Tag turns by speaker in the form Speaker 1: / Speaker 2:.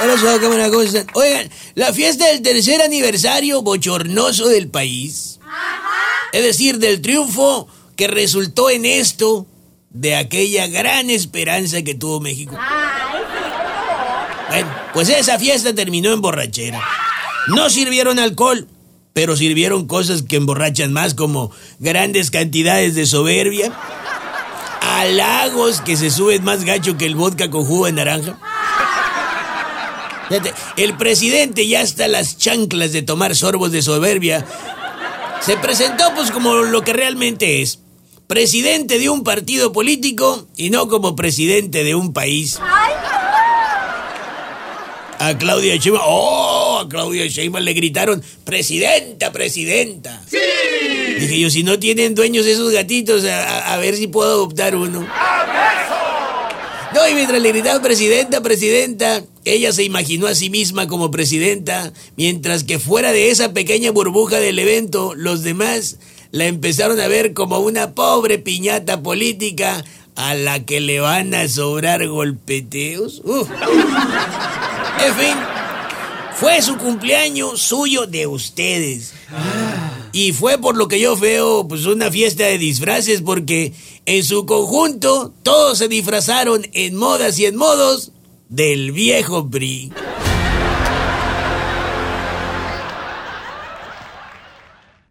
Speaker 1: Hola, cámara, ¿cómo están? Oigan, la fiesta del tercer aniversario bochornoso del país. Es decir, del triunfo que resultó en esto de aquella gran esperanza que tuvo México. Bueno, pues esa fiesta terminó en borrachera. No sirvieron alcohol, pero sirvieron cosas que emborrachan más como grandes cantidades de soberbia, halagos que se suben más gacho que el vodka con jugo de naranja. El presidente ya hasta las chanclas de tomar sorbos de soberbia. Se presentó pues como lo que realmente es. Presidente de un partido político y no como presidente de un país. A Claudia Sheinbaum, oh, a Claudia Sheinbaum le gritaron, presidenta, presidenta. Sí. Dije yo, si no tienen dueños esos gatitos, a, a ver si puedo adoptar uno. Y mientras le gritaban presidenta, presidenta, ella se imaginó a sí misma como presidenta, mientras que fuera de esa pequeña burbuja del evento, los demás la empezaron a ver como una pobre piñata política a la que le van a sobrar golpeteos. En fin, fue su cumpleaños suyo de ustedes. Y fue por lo que yo veo, pues una fiesta de disfraces, porque en su conjunto todos se disfrazaron en modas y en modos del viejo PRI.